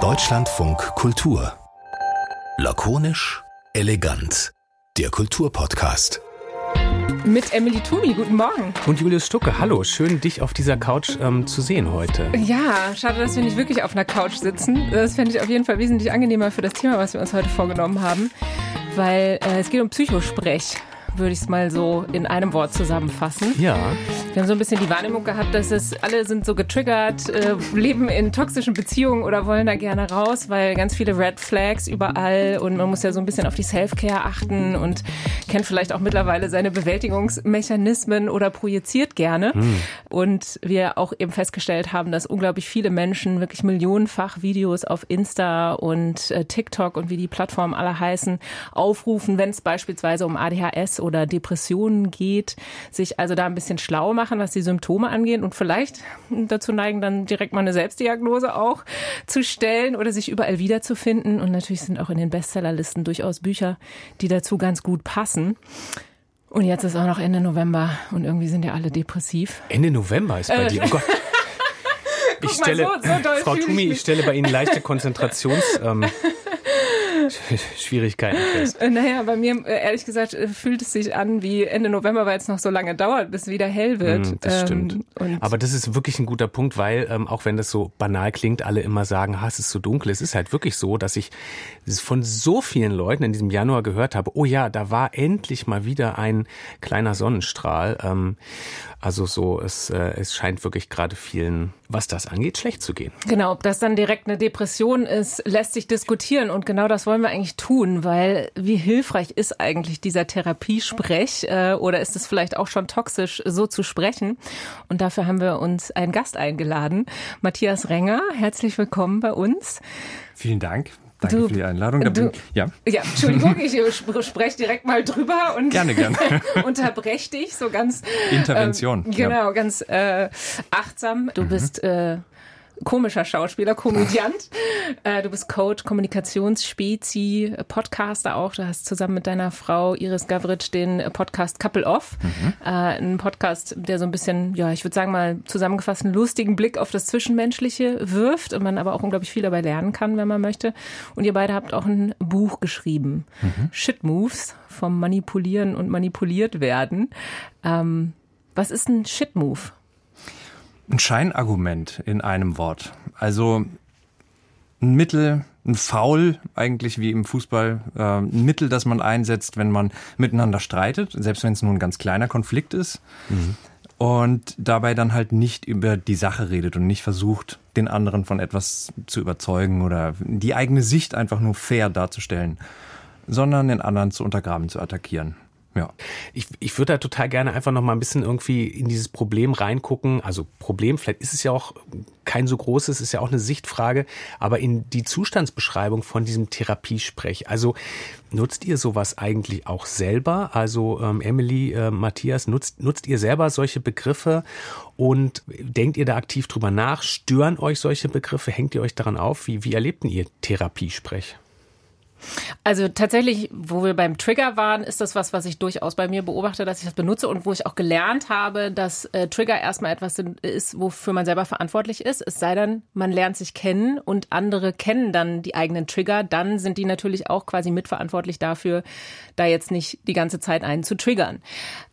Deutschlandfunk Kultur. Lakonisch, elegant. Der Kulturpodcast. Mit Emily Tumi, guten Morgen. Und Julius Stucke, hallo. Schön, dich auf dieser Couch ähm, zu sehen heute. Ja, schade, dass wir nicht wirklich auf einer Couch sitzen. Das fände ich auf jeden Fall wesentlich angenehmer für das Thema, was wir uns heute vorgenommen haben. Weil äh, es geht um Psychosprech würde ich es mal so in einem Wort zusammenfassen. Ja. Wir haben so ein bisschen die Wahrnehmung gehabt, dass es alle sind so getriggert, äh, leben in toxischen Beziehungen oder wollen da gerne raus, weil ganz viele Red Flags überall und man muss ja so ein bisschen auf die Self-Care achten und kennt vielleicht auch mittlerweile seine Bewältigungsmechanismen oder projiziert gerne. Hm. Und wir auch eben festgestellt haben, dass unglaublich viele Menschen wirklich millionenfach Videos auf Insta und äh, TikTok und wie die Plattformen alle heißen, aufrufen, wenn es beispielsweise um ADHS oder Depressionen geht, sich also da ein bisschen schlau machen, was die Symptome angeht und vielleicht dazu neigen, dann direkt mal eine Selbstdiagnose auch zu stellen oder sich überall wiederzufinden. Und natürlich sind auch in den Bestsellerlisten durchaus Bücher, die dazu ganz gut passen. Und jetzt ist auch noch Ende November und irgendwie sind ja alle depressiv. Ende November ist bei äh, dir. Oh Gott. Ich stelle, so, so Frau Tumi, ich stelle bei Ihnen leichte Konzentrations. Ähm, Schwierigkeiten fest. Äh, naja, bei mir, äh, ehrlich gesagt, äh, fühlt es sich an wie Ende November, weil es noch so lange dauert, bis wieder hell wird. Mm, das stimmt. Ähm, Aber das ist wirklich ein guter Punkt, weil, ähm, auch wenn das so banal klingt, alle immer sagen, ha, es ist so dunkel. Es ist halt wirklich so, dass ich von so vielen Leuten in diesem Januar gehört habe, oh ja, da war endlich mal wieder ein kleiner Sonnenstrahl. Ähm, also so, es, äh, es scheint wirklich gerade vielen, was das angeht, schlecht zu gehen. Genau, ob das dann direkt eine Depression ist, lässt sich diskutieren. Und genau das wollen wir eigentlich tun, weil wie hilfreich ist eigentlich dieser Therapiesprech äh, oder ist es vielleicht auch schon toxisch, so zu sprechen? Und dafür haben wir uns einen Gast eingeladen, Matthias Renger. Herzlich willkommen bei uns. Vielen Dank. Danke du, für die Einladung. Du, ja. ja, Entschuldigung, ich spreche direkt mal drüber und gerne, gerne. unterbreche dich so ganz Intervention. Ähm, genau, ja. ganz äh, achtsam. Du mhm. bist äh, komischer Schauspieler, Komödiant. Äh, du bist Coach, Kommunikationsspezi, Podcaster auch. Du hast zusammen mit deiner Frau Iris Gavritsch den Podcast Couple Off. Mhm. Äh, ein Podcast, der so ein bisschen, ja, ich würde sagen mal zusammengefasst einen lustigen Blick auf das Zwischenmenschliche wirft und man aber auch unglaublich viel dabei lernen kann, wenn man möchte. Und ihr beide habt auch ein Buch geschrieben. Mhm. Shit Moves vom Manipulieren und Manipuliert werden. Ähm, was ist ein Shit Move? Ein Scheinargument in einem Wort. Also ein Mittel, ein Foul eigentlich wie im Fußball, äh, ein Mittel, das man einsetzt, wenn man miteinander streitet, selbst wenn es nur ein ganz kleiner Konflikt ist. Mhm. Und dabei dann halt nicht über die Sache redet und nicht versucht, den anderen von etwas zu überzeugen oder die eigene Sicht einfach nur fair darzustellen, sondern den anderen zu untergraben, zu attackieren. Ja. Ich, ich würde da total gerne einfach noch mal ein bisschen irgendwie in dieses Problem reingucken. Also Problem, vielleicht ist es ja auch kein so großes, ist ja auch eine Sichtfrage, aber in die Zustandsbeschreibung von diesem Therapiesprech. Also nutzt ihr sowas eigentlich auch selber? Also ähm, Emily, äh, Matthias, nutzt, nutzt ihr selber solche Begriffe und denkt ihr da aktiv drüber nach? Stören euch solche Begriffe? Hängt ihr euch daran auf? Wie, wie erlebten ihr Therapiesprech? Also tatsächlich, wo wir beim Trigger waren, ist das was, was ich durchaus bei mir beobachte, dass ich das benutze und wo ich auch gelernt habe, dass äh, Trigger erstmal etwas ist, wofür man selber verantwortlich ist. Es sei denn, man lernt sich kennen und andere kennen dann die eigenen Trigger, dann sind die natürlich auch quasi mitverantwortlich dafür, da jetzt nicht die ganze Zeit einen zu triggern.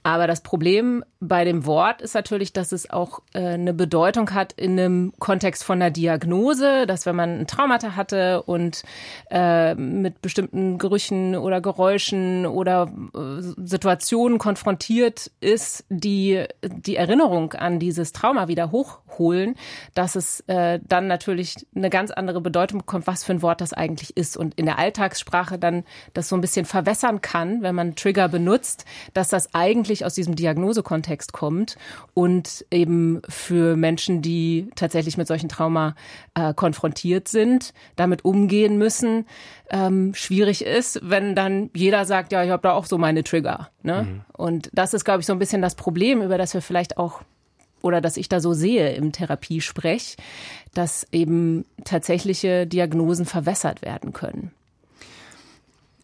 Aber das Problem bei dem Wort ist natürlich, dass es auch äh, eine Bedeutung hat in einem Kontext von einer Diagnose, dass wenn man ein Traumata hatte und äh, mit bestimmten Gerüchen oder Geräuschen oder äh, Situationen konfrontiert ist, die die Erinnerung an dieses Trauma wieder hochholen, dass es äh, dann natürlich eine ganz andere Bedeutung bekommt, was für ein Wort das eigentlich ist und in der Alltagssprache dann das so ein bisschen verwässern kann, wenn man Trigger benutzt, dass das eigentlich eigentlich aus diesem Diagnosekontext kommt und eben für Menschen, die tatsächlich mit solchen Trauma äh, konfrontiert sind, damit umgehen müssen, ähm, schwierig ist, wenn dann jeder sagt, ja, ich habe da auch so meine Trigger. Ne? Mhm. Und das ist, glaube ich, so ein bisschen das Problem, über das wir vielleicht auch oder dass ich da so sehe im Therapiesprech, dass eben tatsächliche Diagnosen verwässert werden können.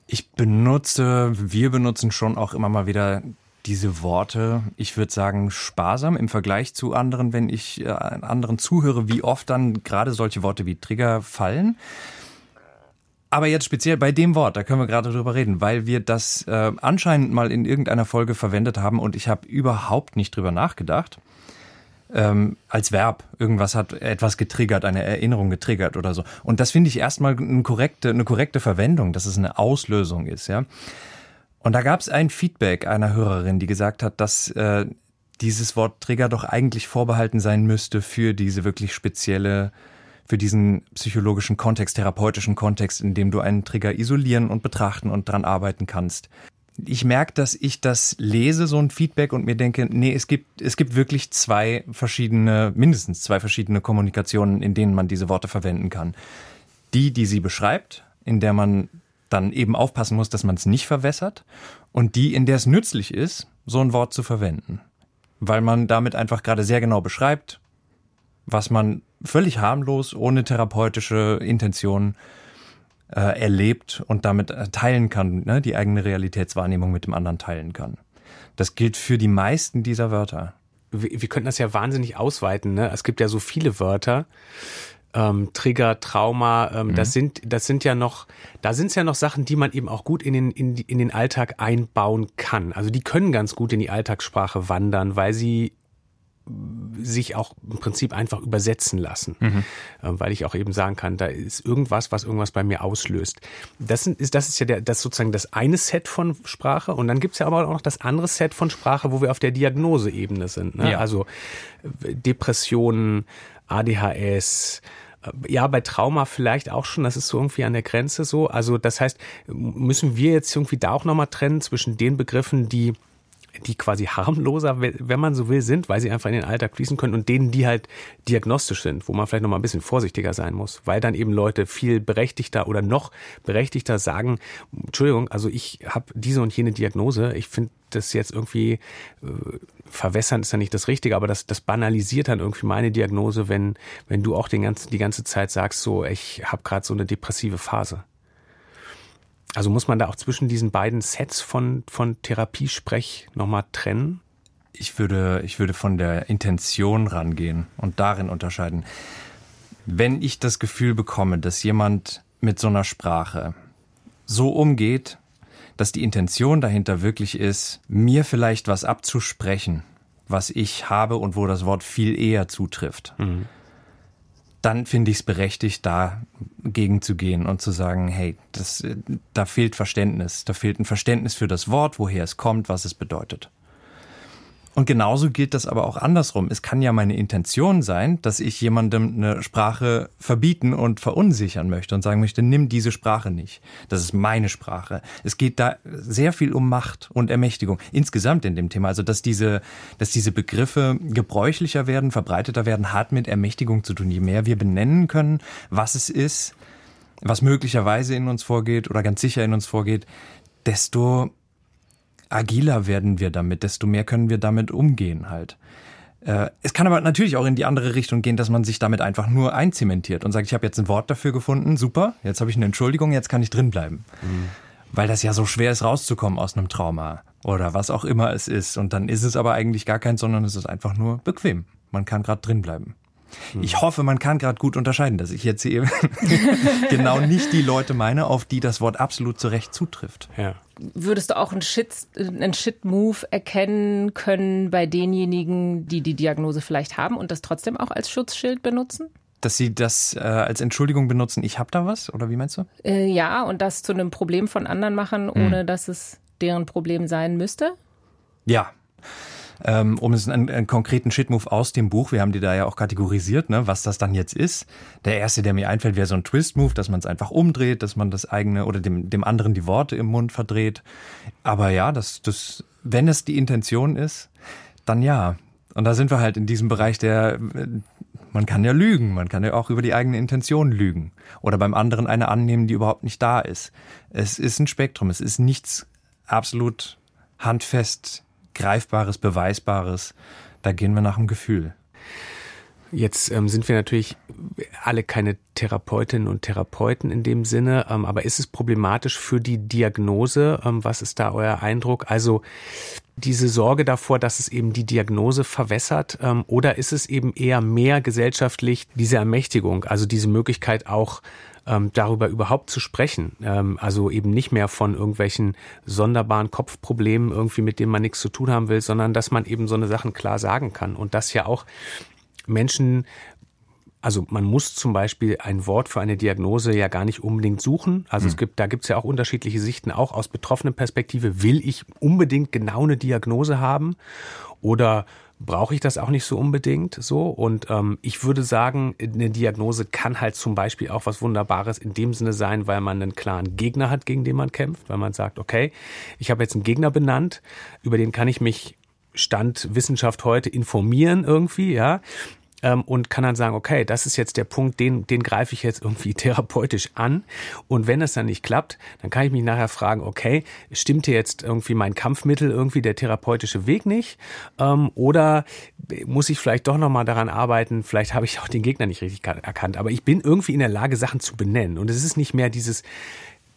Ich benutze, wir benutzen schon auch immer mal wieder diese Worte, ich würde sagen, sparsam im Vergleich zu anderen, wenn ich äh, anderen zuhöre, wie oft dann gerade solche Worte wie Trigger fallen. Aber jetzt speziell bei dem Wort, da können wir gerade drüber reden, weil wir das äh, anscheinend mal in irgendeiner Folge verwendet haben und ich habe überhaupt nicht drüber nachgedacht. Ähm, als Verb. Irgendwas hat etwas getriggert, eine Erinnerung getriggert oder so. Und das finde ich erstmal eine korrekte, eine korrekte Verwendung, dass es eine Auslösung ist, ja. Und da gab es ein Feedback einer Hörerin, die gesagt hat, dass äh, dieses Wort Trigger doch eigentlich vorbehalten sein müsste für diese wirklich spezielle für diesen psychologischen Kontext, therapeutischen Kontext, in dem du einen Trigger isolieren und betrachten und dran arbeiten kannst. Ich merke, dass ich das lese, so ein Feedback, und mir denke, nee, es gibt, es gibt wirklich zwei verschiedene, mindestens zwei verschiedene Kommunikationen, in denen man diese Worte verwenden kann. Die, die sie beschreibt, in der man dann eben aufpassen muss, dass man es nicht verwässert, und die, in der es nützlich ist, so ein Wort zu verwenden. Weil man damit einfach gerade sehr genau beschreibt, was man völlig harmlos, ohne therapeutische Intention äh, erlebt und damit äh, teilen kann, ne, die eigene Realitätswahrnehmung mit dem anderen teilen kann. Das gilt für die meisten dieser Wörter. Wir, wir könnten das ja wahnsinnig ausweiten. Ne? Es gibt ja so viele Wörter. Ähm, Trigger, Trauma, ähm, mhm. das sind, das sind ja noch, da sind es ja noch Sachen, die man eben auch gut in den, in, in den Alltag einbauen kann. Also die können ganz gut in die Alltagssprache wandern, weil sie sich auch im Prinzip einfach übersetzen lassen, mhm. Äh, weil ich auch eben sagen kann, da ist irgendwas, was irgendwas bei mir auslöst. Das ist, das ist ja der, das sozusagen das eine Set von Sprache und dann gibt's ja aber auch noch das andere Set von Sprache, wo wir auf der Diagnoseebene sind. Ne? Ja. Also äh, Depressionen, ADHS, ja, bei Trauma vielleicht auch schon, das ist so irgendwie an der Grenze so. Also das heißt, müssen wir jetzt irgendwie da auch nochmal trennen zwischen den Begriffen, die die quasi harmloser, wenn man so will, sind, weil sie einfach in den Alltag fließen können und denen, die halt diagnostisch sind, wo man vielleicht noch mal ein bisschen vorsichtiger sein muss, weil dann eben Leute viel berechtigter oder noch berechtigter sagen, Entschuldigung, also ich habe diese und jene Diagnose, ich finde das jetzt irgendwie äh, verwässern ist ja nicht das Richtige, aber das, das banalisiert dann irgendwie meine Diagnose, wenn, wenn du auch den ganzen, die ganze Zeit sagst, so, ich habe gerade so eine depressive Phase. Also muss man da auch zwischen diesen beiden Sets von, von Therapiesprech nochmal trennen? Ich würde, ich würde von der Intention rangehen und darin unterscheiden. Wenn ich das Gefühl bekomme, dass jemand mit so einer Sprache so umgeht, dass die Intention dahinter wirklich ist, mir vielleicht was abzusprechen, was ich habe und wo das Wort viel eher zutrifft. Mhm dann finde ich es berechtigt, da gegenzugehen und zu sagen, hey, das, da fehlt Verständnis, da fehlt ein Verständnis für das Wort, woher es kommt, was es bedeutet. Und genauso gilt das aber auch andersrum. Es kann ja meine Intention sein, dass ich jemandem eine Sprache verbieten und verunsichern möchte und sagen möchte, nimm diese Sprache nicht. Das ist meine Sprache. Es geht da sehr viel um Macht und Ermächtigung insgesamt in dem Thema. Also, dass diese, dass diese Begriffe gebräuchlicher werden, verbreiteter werden, hat mit Ermächtigung zu tun. Je mehr wir benennen können, was es ist, was möglicherweise in uns vorgeht oder ganz sicher in uns vorgeht, desto agiler werden wir damit, desto mehr können wir damit umgehen halt. Äh, es kann aber natürlich auch in die andere Richtung gehen, dass man sich damit einfach nur einzementiert und sagt, ich habe jetzt ein Wort dafür gefunden, super, jetzt habe ich eine Entschuldigung, jetzt kann ich drinbleiben. Mhm. Weil das ja so schwer ist, rauszukommen aus einem Trauma oder was auch immer es ist. Und dann ist es aber eigentlich gar keins, sondern es ist einfach nur bequem. Man kann gerade drinbleiben. Hm. Ich hoffe, man kann gerade gut unterscheiden, dass ich jetzt hier genau nicht die Leute meine, auf die das Wort absolut zu Recht zutrifft. Ja. Würdest du auch einen Shit, einen Shit-Move erkennen können bei denjenigen, die die Diagnose vielleicht haben und das trotzdem auch als Schutzschild benutzen? dass sie das äh, als Entschuldigung benutzen, ich hab da was, oder wie meinst du? Äh, ja, und das zu einem Problem von anderen machen, ohne hm. dass es deren Problem sein müsste? Ja ähm, um es einen, einen konkreten Shitmove aus dem Buch, wir haben die da ja auch kategorisiert, ne, was das dann jetzt ist. Der erste, der mir einfällt, wäre so ein Twist-Move, dass man es einfach umdreht, dass man das eigene oder dem, dem anderen die Worte im Mund verdreht. Aber ja, das, das, wenn es die Intention ist, dann ja. Und da sind wir halt in diesem Bereich der, man kann ja lügen, man kann ja auch über die eigene Intention lügen oder beim anderen eine annehmen, die überhaupt nicht da ist. Es ist ein Spektrum, es ist nichts absolut handfest Greifbares, Beweisbares. Da gehen wir nach dem Gefühl. Jetzt ähm, sind wir natürlich alle keine Therapeutinnen und Therapeuten in dem Sinne, ähm, aber ist es problematisch für die Diagnose? Ähm, was ist da euer Eindruck? Also diese Sorge davor, dass es eben die Diagnose verwässert? Ähm, oder ist es eben eher mehr gesellschaftlich diese Ermächtigung, also diese Möglichkeit auch ähm, darüber überhaupt zu sprechen? Ähm, also eben nicht mehr von irgendwelchen sonderbaren Kopfproblemen irgendwie, mit denen man nichts zu tun haben will, sondern dass man eben so eine Sachen klar sagen kann und dass ja auch Menschen also man muss zum Beispiel ein Wort für eine Diagnose ja gar nicht unbedingt suchen. Also mhm. es hm. gibt, da gibt es ja auch unterschiedliche Sichten, auch aus betroffenen Perspektive. Will ich unbedingt genau eine Diagnose haben? Oder brauche ich das auch nicht so unbedingt so. Und ähm, ich würde sagen, eine Diagnose kann halt zum Beispiel auch was Wunderbares in dem Sinne sein, weil man einen klaren Gegner hat, gegen den man kämpft, weil man sagt, okay, ich habe jetzt einen Gegner benannt, über den kann ich mich Stand Wissenschaft heute informieren irgendwie, ja ähm, und kann dann sagen, okay, das ist jetzt der Punkt, den, den greife ich jetzt irgendwie therapeutisch an. Und wenn es dann nicht klappt, dann kann ich mich nachher fragen, okay, stimmt hier jetzt irgendwie mein Kampfmittel, irgendwie der therapeutische Weg nicht? Ähm, oder muss ich vielleicht doch nochmal daran arbeiten, vielleicht habe ich auch den Gegner nicht richtig erkannt. Aber ich bin irgendwie in der Lage, Sachen zu benennen. Und es ist nicht mehr dieses,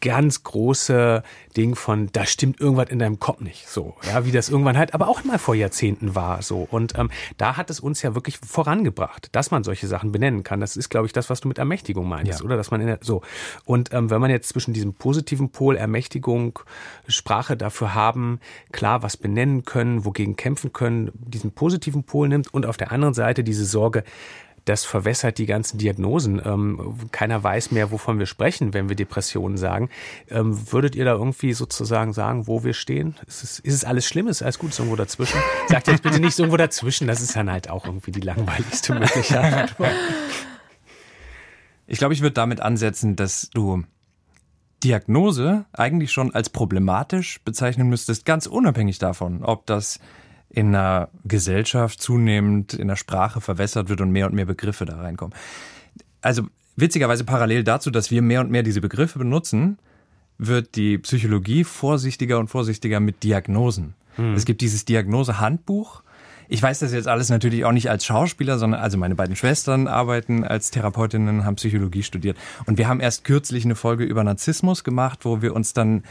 ganz große Ding von, da stimmt irgendwas in deinem Kopf nicht, so, ja, wie das irgendwann halt, aber auch mal vor Jahrzehnten war, so. Und ähm, da hat es uns ja wirklich vorangebracht, dass man solche Sachen benennen kann. Das ist, glaube ich, das, was du mit Ermächtigung meinst, ja. oder? Dass man in der, so. Und ähm, wenn man jetzt zwischen diesem positiven Pol Ermächtigung, Sprache dafür haben, klar was benennen können, wogegen kämpfen können, diesen positiven Pol nimmt und auf der anderen Seite diese Sorge, das verwässert die ganzen Diagnosen. Ähm, keiner weiß mehr, wovon wir sprechen, wenn wir Depressionen sagen. Ähm, würdet ihr da irgendwie sozusagen sagen, wo wir stehen? Ist es, ist es alles schlimm? Ist alles gut? Ist irgendwo dazwischen? Sagt jetzt bitte nicht irgendwo dazwischen. Das ist dann halt auch irgendwie die langweiligste Möglichkeit. Ich glaube, ich würde damit ansetzen, dass du Diagnose eigentlich schon als problematisch bezeichnen müsstest, ganz unabhängig davon, ob das in einer Gesellschaft zunehmend in der Sprache verwässert wird und mehr und mehr Begriffe da reinkommen. Also witzigerweise parallel dazu, dass wir mehr und mehr diese Begriffe benutzen, wird die Psychologie vorsichtiger und vorsichtiger mit Diagnosen. Hm. Es gibt dieses Diagnosehandbuch, ich weiß das jetzt alles natürlich auch nicht als Schauspieler, sondern also meine beiden Schwestern arbeiten als Therapeutinnen, haben Psychologie studiert. Und wir haben erst kürzlich eine Folge über Narzissmus gemacht, wo wir uns dann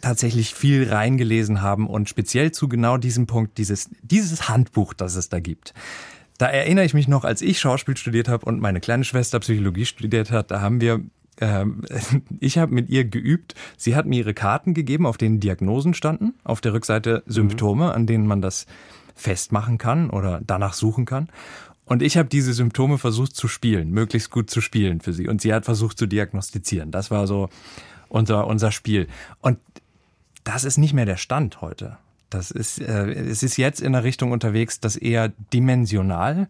tatsächlich viel reingelesen haben und speziell zu genau diesem Punkt, dieses, dieses Handbuch, das es da gibt. Da erinnere ich mich noch, als ich Schauspiel studiert habe und meine kleine Schwester Psychologie studiert hat, da haben wir ähm, ich habe mit ihr geübt. Sie hat mir ihre Karten gegeben, auf denen Diagnosen standen. Auf der Rückseite Symptome, an denen man das festmachen kann oder danach suchen kann. Und ich habe diese Symptome versucht zu spielen, möglichst gut zu spielen für sie. Und sie hat versucht zu diagnostizieren. Das war so unser, unser Spiel. Und das ist nicht mehr der Stand heute. Das ist, äh, es ist jetzt in der Richtung unterwegs, dass eher dimensional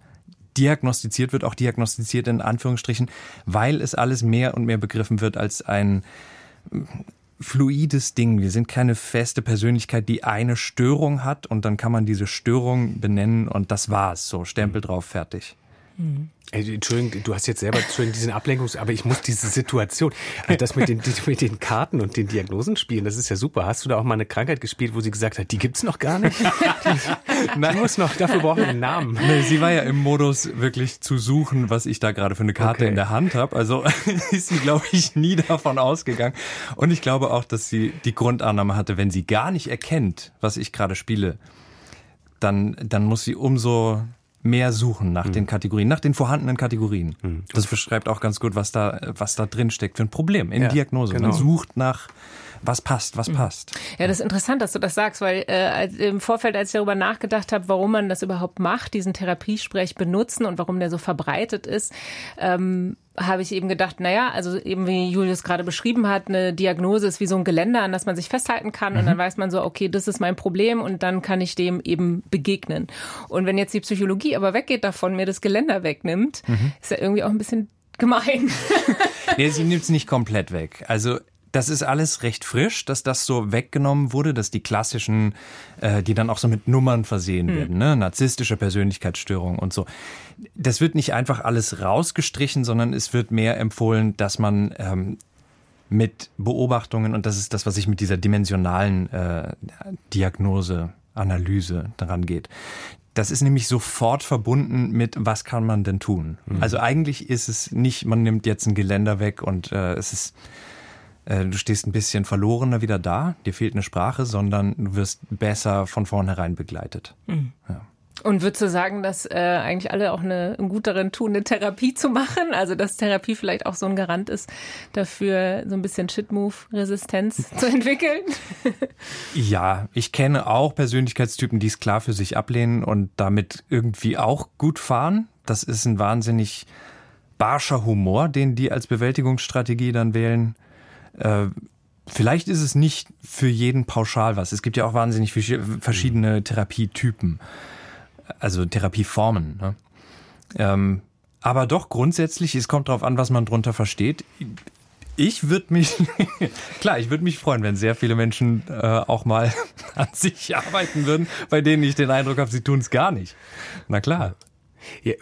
diagnostiziert wird, auch diagnostiziert in Anführungsstrichen, weil es alles mehr und mehr begriffen wird als ein fluides Ding. Wir sind keine feste Persönlichkeit, die eine Störung hat und dann kann man diese Störung benennen und das war's. So, Stempel drauf, fertig. Mhm. Entschuldigung, du hast jetzt selber Entschuldigung, diesen Ablenkungs, aber ich muss diese Situation, also das mit den, mit den Karten und den Diagnosen spielen, das ist ja super. Hast du da auch mal eine Krankheit gespielt, wo sie gesagt hat, die gibt's noch gar nicht? Nein, muss noch, dafür brauchen wir einen Namen. Nee, sie war ja im Modus wirklich zu suchen, was ich da gerade für eine Karte okay. in der Hand habe. Also ist sie, glaube ich, nie davon ausgegangen. Und ich glaube auch, dass sie die Grundannahme hatte, wenn sie gar nicht erkennt, was ich gerade spiele, dann, dann muss sie umso mehr suchen nach mhm. den Kategorien, nach den vorhandenen Kategorien. Mhm. Das beschreibt auch ganz gut, was da, was da drin steckt für ein Problem in ja, Diagnose. Genau. Man sucht nach was passt, was mhm. passt. Ja, das ist interessant, dass du das sagst, weil äh, im Vorfeld, als ich darüber nachgedacht habe, warum man das überhaupt macht, diesen Therapiesprech benutzen und warum der so verbreitet ist, ähm, habe ich eben gedacht, naja, also eben wie Julius gerade beschrieben hat, eine Diagnose ist wie so ein Geländer, an das man sich festhalten kann mhm. und dann weiß man so, okay, das ist mein Problem und dann kann ich dem eben begegnen. Und wenn jetzt die Psychologie aber weggeht davon, mir das Geländer wegnimmt, mhm. ist ja irgendwie auch ein bisschen gemein. nee, sie nimmt es nicht komplett weg. Also das ist alles recht frisch, dass das so weggenommen wurde, dass die klassischen, äh, die dann auch so mit Nummern versehen hm. werden, ne? narzisstische Persönlichkeitsstörung und so. Das wird nicht einfach alles rausgestrichen, sondern es wird mehr empfohlen, dass man ähm, mit Beobachtungen, und das ist das, was ich mit dieser dimensionalen äh, Diagnose, Analyse daran geht. Das ist nämlich sofort verbunden mit, was kann man denn tun? Mhm. Also eigentlich ist es nicht, man nimmt jetzt ein Geländer weg und äh, es ist äh, du stehst ein bisschen verlorener wieder da, dir fehlt eine Sprache, sondern du wirst besser von vornherein begleitet. Mhm. Ja. Und würdest du sagen, dass äh, eigentlich alle auch eine, gut darin tun, eine Therapie zu machen? Also dass Therapie vielleicht auch so ein Garant ist, dafür so ein bisschen Shit-Move-Resistenz zu entwickeln? ja, ich kenne auch Persönlichkeitstypen, die es klar für sich ablehnen und damit irgendwie auch gut fahren. Das ist ein wahnsinnig barscher Humor, den die als Bewältigungsstrategie dann wählen. Äh, vielleicht ist es nicht für jeden pauschal was. Es gibt ja auch wahnsinnig verschiedene Therapietypen also Therapieformen. Ne? Ähm, aber doch grundsätzlich, es kommt darauf an, was man drunter versteht. Ich würde mich, klar, ich würde mich freuen, wenn sehr viele Menschen äh, auch mal an sich arbeiten würden, bei denen ich den Eindruck habe, sie tun es gar nicht. Na klar. Ja,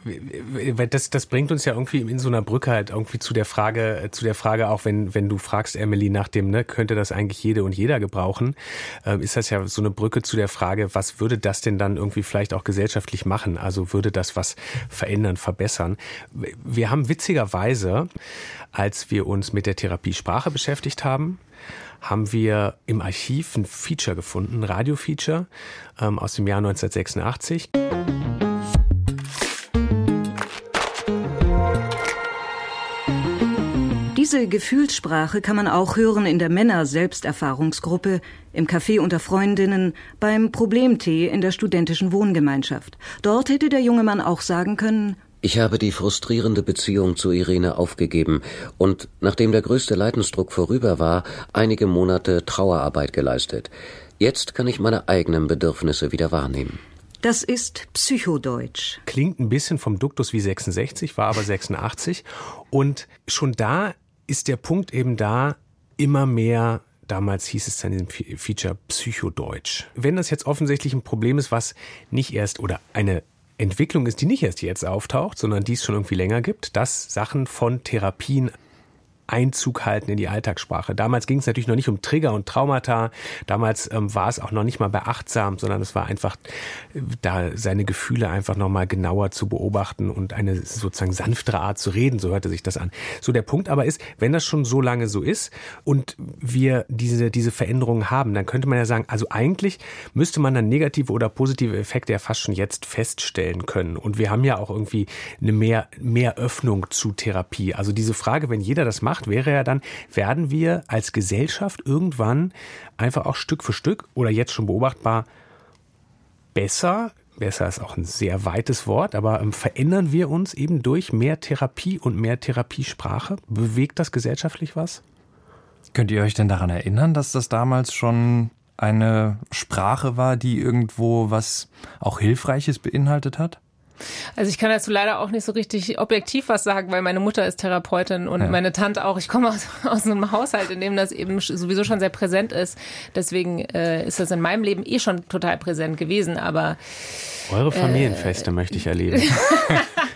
das, das bringt uns ja irgendwie in so einer Brücke halt irgendwie zu der Frage, zu der Frage auch, wenn, wenn du fragst, Emily, nach dem, ne, könnte das eigentlich jede und jeder gebrauchen, äh, ist das ja so eine Brücke zu der Frage, was würde das denn dann irgendwie vielleicht auch gesellschaftlich machen? Also würde das was verändern, verbessern? Wir haben witzigerweise, als wir uns mit der Therapie Sprache beschäftigt haben, haben wir im Archiv ein Feature gefunden, ein Radio-Feature ähm, aus dem Jahr 1986. Diese Gefühlssprache kann man auch hören in der Männer-Selbsterfahrungsgruppe, im Café unter Freundinnen, beim Problemtee in der studentischen Wohngemeinschaft. Dort hätte der junge Mann auch sagen können, ich habe die frustrierende Beziehung zu Irene aufgegeben und, nachdem der größte Leidensdruck vorüber war, einige Monate Trauerarbeit geleistet. Jetzt kann ich meine eigenen Bedürfnisse wieder wahrnehmen. Das ist Psychodeutsch. Klingt ein bisschen vom Duktus wie 66, war aber 86. Und schon da ist der Punkt eben da, immer mehr Damals hieß es dann in diesem Feature Psychodeutsch. Wenn das jetzt offensichtlich ein Problem ist, was nicht erst oder eine Entwicklung ist, die nicht erst jetzt auftaucht, sondern die es schon irgendwie länger gibt, dass Sachen von Therapien Einzug halten in die Alltagssprache. Damals ging es natürlich noch nicht um Trigger und Traumata. Damals ähm, war es auch noch nicht mal beachtsam, sondern es war einfach äh, da seine Gefühle einfach noch mal genauer zu beobachten und eine sozusagen sanftere Art zu reden. So hörte sich das an. So der Punkt aber ist, wenn das schon so lange so ist und wir diese diese Veränderungen haben, dann könnte man ja sagen, also eigentlich müsste man dann negative oder positive Effekte ja fast schon jetzt feststellen können. Und wir haben ja auch irgendwie eine mehr mehr Öffnung zu Therapie. Also diese Frage, wenn jeder das macht macht, wäre ja dann, werden wir als Gesellschaft irgendwann einfach auch Stück für Stück oder jetzt schon beobachtbar besser, besser ist auch ein sehr weites Wort, aber ähm, verändern wir uns eben durch mehr Therapie und mehr Therapiesprache? Bewegt das gesellschaftlich was? Könnt ihr euch denn daran erinnern, dass das damals schon eine Sprache war, die irgendwo was auch Hilfreiches beinhaltet hat? Also ich kann dazu leider auch nicht so richtig objektiv was sagen, weil meine Mutter ist Therapeutin und ja. meine Tante auch. Ich komme aus, aus einem Haushalt, in dem das eben sowieso schon sehr präsent ist. Deswegen äh, ist das in meinem Leben eh schon total präsent gewesen. Aber eure Familienfeste äh, möchte ich erleben.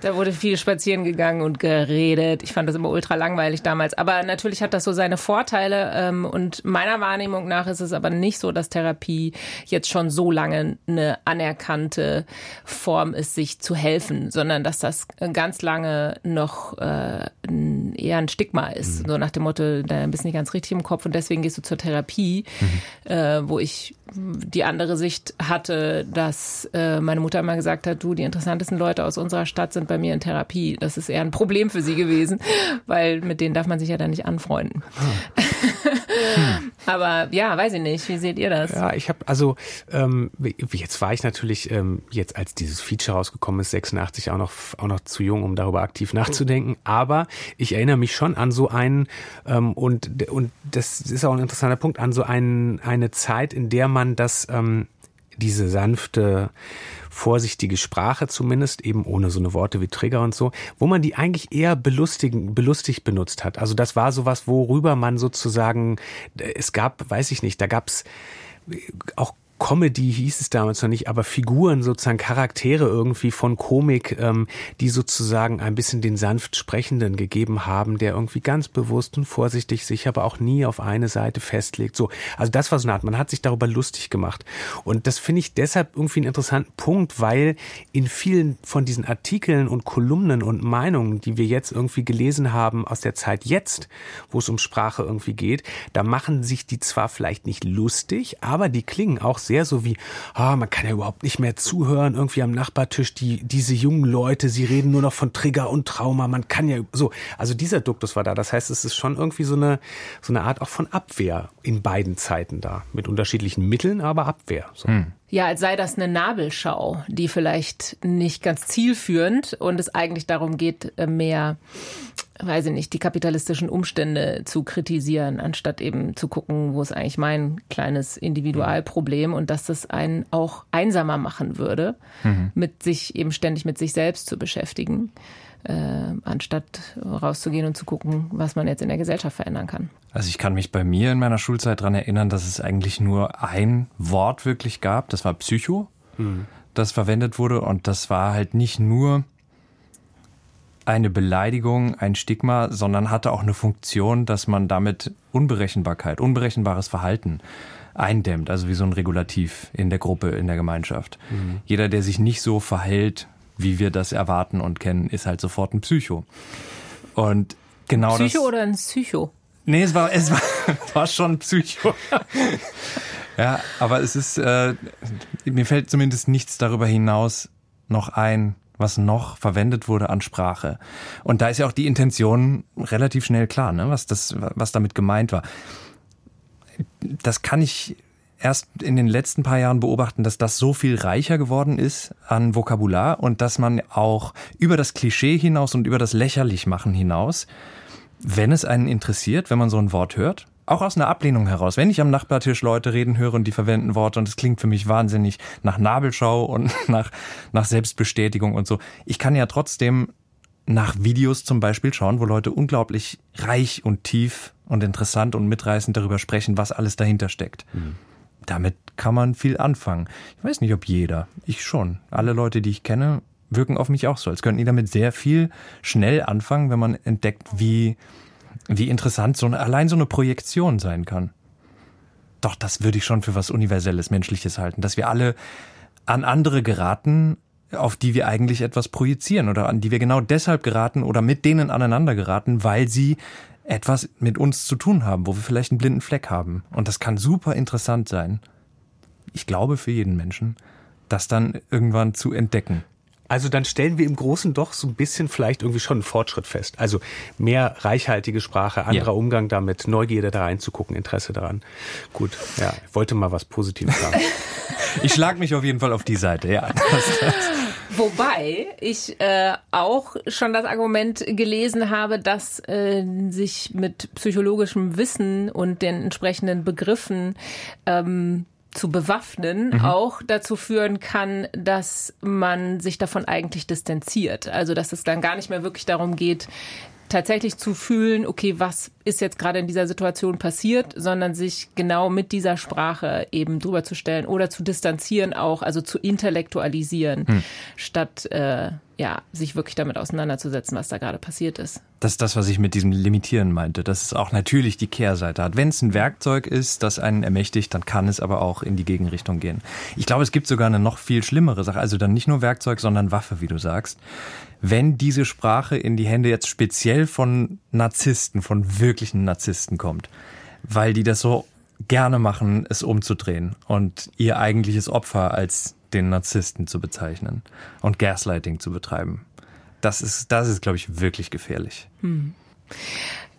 Da wurde viel spazieren gegangen und geredet. Ich fand das immer ultra langweilig damals. Aber natürlich hat das so seine Vorteile. Ähm, und meiner Wahrnehmung nach ist es aber nicht so, dass Therapie jetzt schon so lange eine anerkannte Form ist, sich zu helfen, sondern dass das ganz lange noch äh, eher ein Stigma ist. Mhm. So nach dem Motto, da bist du nicht ganz richtig im Kopf und deswegen gehst du zur Therapie, mhm. äh, wo ich die andere Sicht hatte, dass äh, meine Mutter immer gesagt hat, du, die interessantesten Leute aus unserer Stadt sind bei mir in Therapie. Das ist eher ein Problem für sie gewesen, weil mit denen darf man sich ja dann nicht anfreunden. Aber ja, weiß ich nicht. Wie seht ihr das? Ja, ich habe also ähm, jetzt war ich natürlich ähm, jetzt als dieses Feature rausgekommen ist 86 auch noch auch noch zu jung, um darüber aktiv nachzudenken. Aber ich erinnere mich schon an so einen ähm, und und das ist auch ein interessanter Punkt an so einen eine Zeit, in der man das ähm, diese sanfte vorsichtige Sprache zumindest, eben ohne so eine Worte wie Trigger und so, wo man die eigentlich eher belustigen, belustigt benutzt hat. Also das war sowas, worüber man sozusagen, es gab, weiß ich nicht, da gab's auch Comedy hieß es damals noch nicht, aber Figuren, sozusagen Charaktere irgendwie von Komik, ähm, die sozusagen ein bisschen den sanft Sprechenden gegeben haben, der irgendwie ganz bewusst und vorsichtig sich aber auch nie auf eine Seite festlegt. So, also das war so eine Art, man hat sich darüber lustig gemacht. Und das finde ich deshalb irgendwie einen interessanten Punkt, weil in vielen von diesen Artikeln und Kolumnen und Meinungen, die wir jetzt irgendwie gelesen haben aus der Zeit jetzt, wo es um Sprache irgendwie geht, da machen sich die zwar vielleicht nicht lustig, aber die klingen auch sehr so wie, ah, man kann ja überhaupt nicht mehr zuhören, irgendwie am Nachbartisch, die, diese jungen Leute, sie reden nur noch von Trigger und Trauma, man kann ja so, also dieser Duktus war da. Das heißt, es ist schon irgendwie so eine, so eine Art auch von Abwehr in beiden Zeiten da, mit unterschiedlichen Mitteln, aber Abwehr. So. Hm. Ja, als sei das eine Nabelschau, die vielleicht nicht ganz zielführend und es eigentlich darum geht, äh, mehr weiß ich nicht, die kapitalistischen Umstände zu kritisieren, anstatt eben zu gucken, wo ist eigentlich mein kleines Individualproblem und dass das einen auch einsamer machen würde, mhm. mit sich eben ständig mit sich selbst zu beschäftigen, äh, anstatt rauszugehen und zu gucken, was man jetzt in der Gesellschaft verändern kann. Also ich kann mich bei mir in meiner Schulzeit daran erinnern, dass es eigentlich nur ein Wort wirklich gab, das war Psycho, mhm. das verwendet wurde und das war halt nicht nur eine Beleidigung, ein Stigma, sondern hatte auch eine Funktion, dass man damit Unberechenbarkeit, unberechenbares Verhalten eindämmt, also wie so ein Regulativ in der Gruppe, in der Gemeinschaft. Mhm. Jeder, der sich nicht so verhält, wie wir das erwarten und kennen, ist halt sofort ein Psycho. Und genau Psycho das. Psycho oder ein Psycho? Nee, es war, es war, war schon Psycho. ja, aber es ist, äh, mir fällt zumindest nichts darüber hinaus noch ein, was noch verwendet wurde an Sprache. Und da ist ja auch die Intention relativ schnell klar, ne? was, das, was damit gemeint war. Das kann ich erst in den letzten paar Jahren beobachten, dass das so viel reicher geworden ist an Vokabular und dass man auch über das Klischee hinaus und über das Lächerlichmachen hinaus, wenn es einen interessiert, wenn man so ein Wort hört, auch aus einer Ablehnung heraus. Wenn ich am Nachbartisch Leute reden höre und die verwenden Worte und es klingt für mich wahnsinnig nach Nabelschau und nach, nach Selbstbestätigung und so. Ich kann ja trotzdem nach Videos zum Beispiel schauen, wo Leute unglaublich reich und tief und interessant und mitreißend darüber sprechen, was alles dahinter steckt. Mhm. Damit kann man viel anfangen. Ich weiß nicht, ob jeder. Ich schon. Alle Leute, die ich kenne, wirken auf mich auch so, als könnten die damit sehr viel schnell anfangen, wenn man entdeckt, wie wie interessant so eine, allein so eine Projektion sein kann. Doch, das würde ich schon für was Universelles, Menschliches halten, dass wir alle an andere geraten, auf die wir eigentlich etwas projizieren oder an die wir genau deshalb geraten oder mit denen aneinander geraten, weil sie etwas mit uns zu tun haben, wo wir vielleicht einen blinden Fleck haben. Und das kann super interessant sein. Ich glaube für jeden Menschen, das dann irgendwann zu entdecken. Also dann stellen wir im Großen doch so ein bisschen vielleicht irgendwie schon einen Fortschritt fest. Also mehr reichhaltige Sprache, anderer ja. Umgang damit, Neugierde da reinzugucken, Interesse daran. Gut, ja, ich wollte mal was Positives sagen. ich schlag mich auf jeden Fall auf die Seite, ja. Wobei ich äh, auch schon das Argument gelesen habe, dass äh, sich mit psychologischem Wissen und den entsprechenden Begriffen ähm, zu bewaffnen mhm. auch dazu führen kann, dass man sich davon eigentlich distanziert. Also dass es dann gar nicht mehr wirklich darum geht, tatsächlich zu fühlen, okay, was ist jetzt gerade in dieser Situation passiert, sondern sich genau mit dieser Sprache eben drüber zu stellen oder zu distanzieren auch, also zu intellektualisieren, hm. statt äh, ja, sich wirklich damit auseinanderzusetzen, was da gerade passiert ist. Das ist das, was ich mit diesem Limitieren meinte, dass es auch natürlich die Kehrseite hat. Wenn es ein Werkzeug ist, das einen ermächtigt, dann kann es aber auch in die Gegenrichtung gehen. Ich glaube, es gibt sogar eine noch viel schlimmere Sache, also dann nicht nur Werkzeug, sondern Waffe, wie du sagst wenn diese Sprache in die Hände jetzt speziell von Narzissten, von wirklichen Narzissten kommt, weil die das so gerne machen, es umzudrehen und ihr eigentliches Opfer als den Narzissten zu bezeichnen und Gaslighting zu betreiben. Das ist, das ist, glaube ich, wirklich gefährlich. Hm.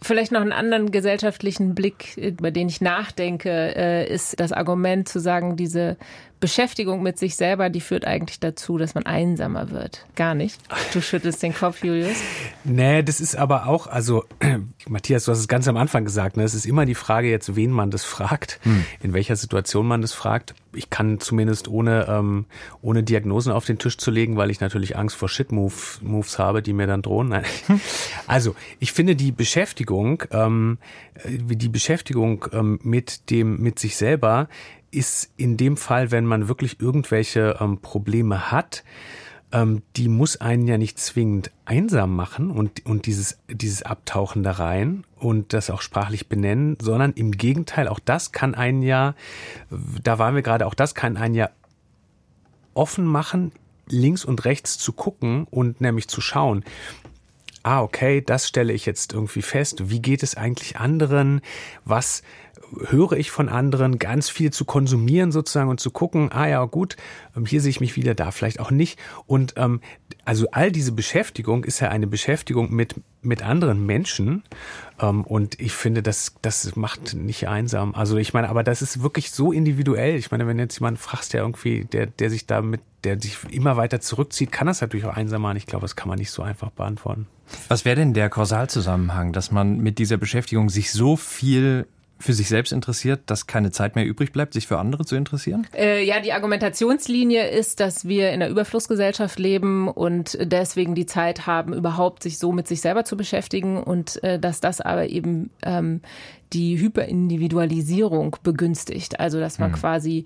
Vielleicht noch einen anderen gesellschaftlichen Blick, über den ich nachdenke, äh, ist das Argument zu sagen, diese Beschäftigung mit sich selber, die führt eigentlich dazu, dass man einsamer wird. Gar nicht. Du schüttelst den Kopf, Julius. Nee, das ist aber auch, also Matthias, du hast es ganz am Anfang gesagt, ne? es ist immer die Frage jetzt, wen man das fragt, hm. in welcher Situation man das fragt. Ich kann zumindest ohne, ähm, ohne Diagnosen auf den Tisch zu legen, weil ich natürlich Angst vor Shit-Moves habe, die mir dann drohen. Nein. Also, ich finde die Beschäftigung, ähm, die Beschäftigung ähm, mit dem, mit sich selber ist in dem Fall, wenn man wirklich irgendwelche ähm, Probleme hat, ähm, die muss einen ja nicht zwingend einsam machen und, und dieses, dieses Abtauchen da rein und das auch sprachlich benennen, sondern im Gegenteil, auch das kann einen ja, da waren wir gerade, auch das kann einen ja offen machen, links und rechts zu gucken und nämlich zu schauen, ah, okay, das stelle ich jetzt irgendwie fest. Wie geht es eigentlich anderen? Was höre ich von anderen, ganz viel zu konsumieren sozusagen und zu gucken, ah ja, gut, ähm, hier sehe ich mich wieder, da vielleicht auch nicht. Und ähm, also all diese Beschäftigung ist ja eine Beschäftigung mit, mit anderen Menschen. Ähm, und ich finde, das, das macht nicht einsam. Also ich meine, aber das ist wirklich so individuell. Ich meine, wenn jetzt jemand fragst, der irgendwie, der, der sich damit, der sich immer weiter zurückzieht, kann das natürlich auch einsam machen. Ich glaube, das kann man nicht so einfach beantworten. Was wäre denn der Kausalzusammenhang, dass man mit dieser Beschäftigung sich so viel für sich selbst interessiert, dass keine Zeit mehr übrig bleibt, sich für andere zu interessieren? Äh, ja, die Argumentationslinie ist, dass wir in einer Überflussgesellschaft leben und deswegen die Zeit haben, überhaupt sich so mit sich selber zu beschäftigen und äh, dass das aber eben ähm, die Hyperindividualisierung begünstigt. Also dass man mhm. quasi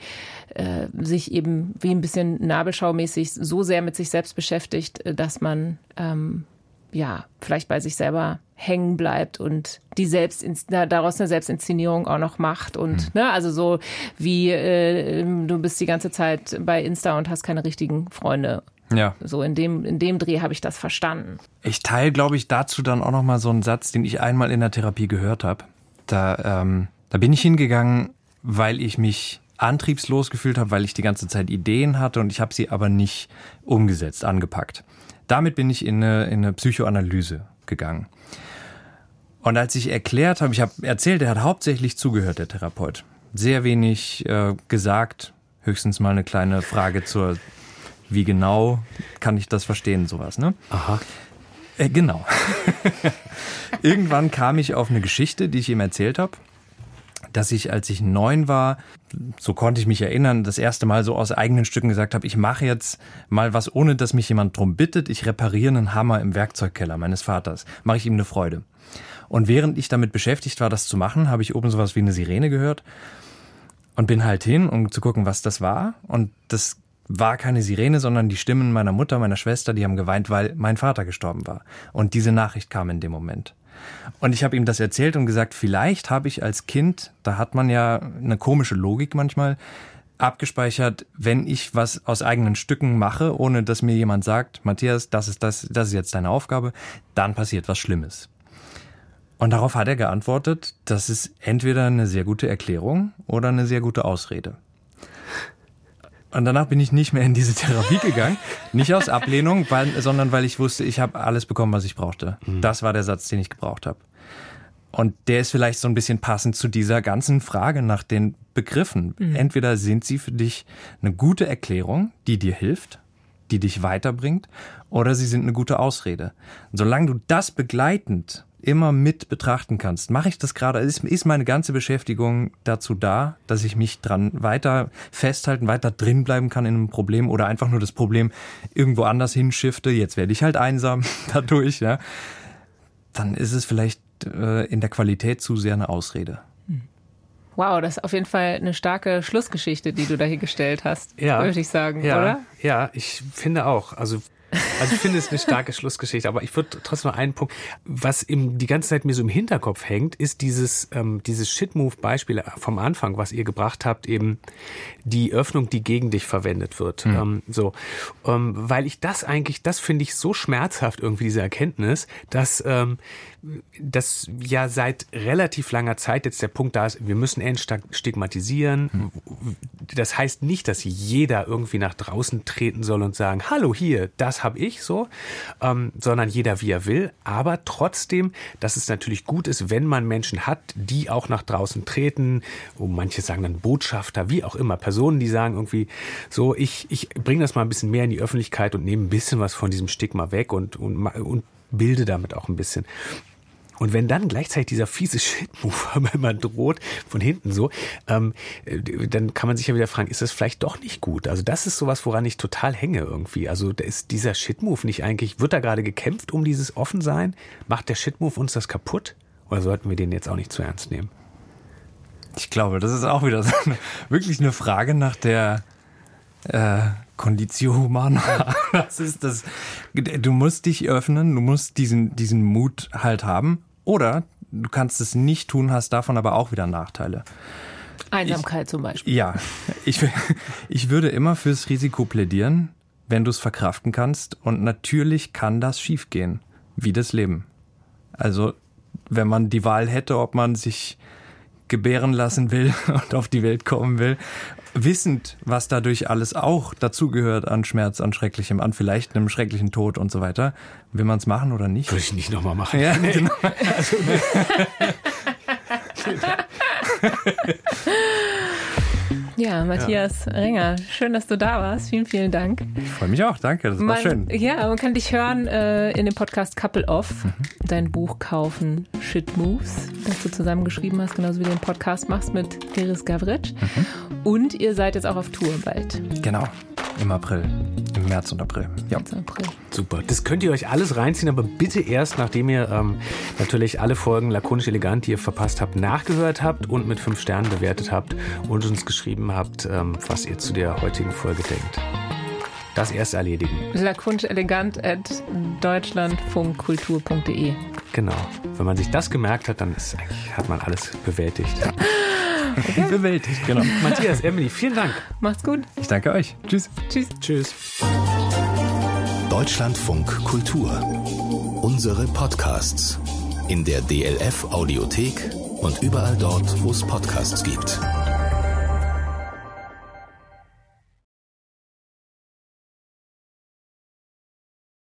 äh, sich eben wie ein bisschen nabelschaumäßig so sehr mit sich selbst beschäftigt, äh, dass man ähm, ja vielleicht bei sich selber hängen bleibt und die selbst daraus eine Selbstinszenierung auch noch macht und mhm. ne, also so wie äh, du bist die ganze Zeit bei Insta und hast keine richtigen Freunde. Ja. So in dem in dem Dreh habe ich das verstanden. Ich teile, glaube ich, dazu dann auch noch mal so einen Satz, den ich einmal in der Therapie gehört habe. Da ähm, da bin ich hingegangen, weil ich mich antriebslos gefühlt habe, weil ich die ganze Zeit Ideen hatte und ich habe sie aber nicht umgesetzt, angepackt. Damit bin ich in eine, in eine Psychoanalyse gegangen. Und als ich erklärt habe, ich habe erzählt, er hat hauptsächlich zugehört, der Therapeut. Sehr wenig äh, gesagt, höchstens mal eine kleine Frage zur, wie genau kann ich das verstehen, sowas, ne? Aha. Äh, genau. Irgendwann kam ich auf eine Geschichte, die ich ihm erzählt habe, dass ich, als ich neun war, so konnte ich mich erinnern, das erste Mal so aus eigenen Stücken gesagt habe, ich mache jetzt mal was, ohne dass mich jemand drum bittet. Ich repariere einen Hammer im Werkzeugkeller meines Vaters. Mache ich ihm eine Freude. Und während ich damit beschäftigt war, das zu machen, habe ich oben sowas wie eine Sirene gehört und bin halt hin, um zu gucken, was das war. Und das war keine Sirene, sondern die Stimmen meiner Mutter, meiner Schwester, die haben geweint, weil mein Vater gestorben war. Und diese Nachricht kam in dem Moment. Und ich habe ihm das erzählt und gesagt, vielleicht habe ich als Kind, da hat man ja eine komische Logik manchmal, abgespeichert, wenn ich was aus eigenen Stücken mache, ohne dass mir jemand sagt, Matthias, das ist das, das ist jetzt deine Aufgabe, dann passiert was Schlimmes. Und darauf hat er geantwortet, das ist entweder eine sehr gute Erklärung oder eine sehr gute Ausrede. Und danach bin ich nicht mehr in diese Therapie gegangen. Nicht aus Ablehnung, weil, sondern weil ich wusste, ich habe alles bekommen, was ich brauchte. Mhm. Das war der Satz, den ich gebraucht habe. Und der ist vielleicht so ein bisschen passend zu dieser ganzen Frage nach den Begriffen. Mhm. Entweder sind sie für dich eine gute Erklärung, die dir hilft, die dich weiterbringt, oder sie sind eine gute Ausrede. Und solange du das begleitend immer mit betrachten kannst. Mache ich das gerade? Ist, ist meine ganze Beschäftigung dazu da, dass ich mich dran weiter festhalten, weiter drin bleiben kann in einem Problem oder einfach nur das Problem irgendwo anders hinschifte? Jetzt werde ich halt einsam dadurch, ja. Dann ist es vielleicht äh, in der Qualität zu sehr eine Ausrede. Wow, das ist auf jeden Fall eine starke Schlussgeschichte, die du da hingestellt hast, ja, würde ich sagen, ja, oder? Ja, ich finde auch. Also also ich finde es eine starke Schlussgeschichte, aber ich würde trotzdem noch einen Punkt, was eben die ganze Zeit mir so im Hinterkopf hängt, ist dieses, ähm, dieses Shit-Move-Beispiel vom Anfang, was ihr gebracht habt, eben die Öffnung, die gegen dich verwendet wird. Mhm. Ähm, so, ähm, weil ich das eigentlich, das finde ich so schmerzhaft irgendwie, diese Erkenntnis, dass ähm, dass ja seit relativ langer Zeit jetzt der Punkt da ist, wir müssen entstigmatisieren. Hm. Das heißt nicht, dass jeder irgendwie nach draußen treten soll und sagen, hallo hier, das habe ich so, ähm, sondern jeder wie er will. Aber trotzdem, dass es natürlich gut ist, wenn man Menschen hat, die auch nach draußen treten. Oh, manche sagen dann Botschafter, wie auch immer, Personen, die sagen irgendwie so, ich, ich bringe das mal ein bisschen mehr in die Öffentlichkeit und nehme ein bisschen was von diesem Stigma weg und, und, und bilde damit auch ein bisschen. Und wenn dann gleichzeitig dieser fiese Shit-Move immer droht, von hinten so, ähm, äh, dann kann man sich ja wieder fragen, ist das vielleicht doch nicht gut? Also das ist sowas, woran ich total hänge irgendwie. Also ist dieser Shit-Move nicht eigentlich, wird da gerade gekämpft um dieses Offensein? Macht der Shit-Move uns das kaputt? Oder sollten wir den jetzt auch nicht zu ernst nehmen? Ich glaube, das ist auch wieder so eine, wirklich eine Frage nach der äh, Conditio Humana. Das ist das. Du musst dich öffnen, du musst diesen, diesen Mut halt haben. Oder du kannst es nicht tun, hast davon aber auch wieder Nachteile. Einsamkeit ich, zum Beispiel. Ja, ich, ich würde immer fürs Risiko plädieren, wenn du es verkraften kannst. Und natürlich kann das schiefgehen, wie das Leben. Also, wenn man die Wahl hätte, ob man sich gebären lassen will und auf die Welt kommen will wissend, was dadurch alles auch dazugehört an Schmerz, an Schrecklichem, an vielleicht einem schrecklichen Tod und so weiter. Will man es machen oder nicht? Würde ich nicht nochmal machen. Ja, nee. genau. Also, Ja, Matthias ja. Renger, schön, dass du da warst. Vielen, vielen Dank. Ich freue mich auch, danke, das man, war schön. Ja, man kann dich hören äh, in dem Podcast Couple Off, mhm. dein Buch kaufen, Shit Moves, das du zusammengeschrieben hast, genauso wie du den Podcast machst mit Iris Gavritsch. Mhm. Und ihr seid jetzt auch auf Tour bald. Genau. Im April. März und April. Ja. April. Super. Das könnt ihr euch alles reinziehen, aber bitte erst, nachdem ihr ähm, natürlich alle Folgen lakonisch elegant, die ihr verpasst habt, nachgehört habt und mit fünf Sternen bewertet habt und uns geschrieben habt, ähm, was ihr zu der heutigen Folge denkt. Das erst erledigen. Lakonisch elegant at deutschlandfunkkultur.de. Genau. Wenn man sich das gemerkt hat, dann ist, hat man alles bewältigt. Okay. Bewältigt, genau. Matthias, Emily, vielen Dank. Macht's gut. Ich danke euch. Tschüss. Tschüss. Tschüss. Deutschlandfunk Kultur. Unsere Podcasts. In der DLF Audiothek und überall dort, wo es Podcasts gibt.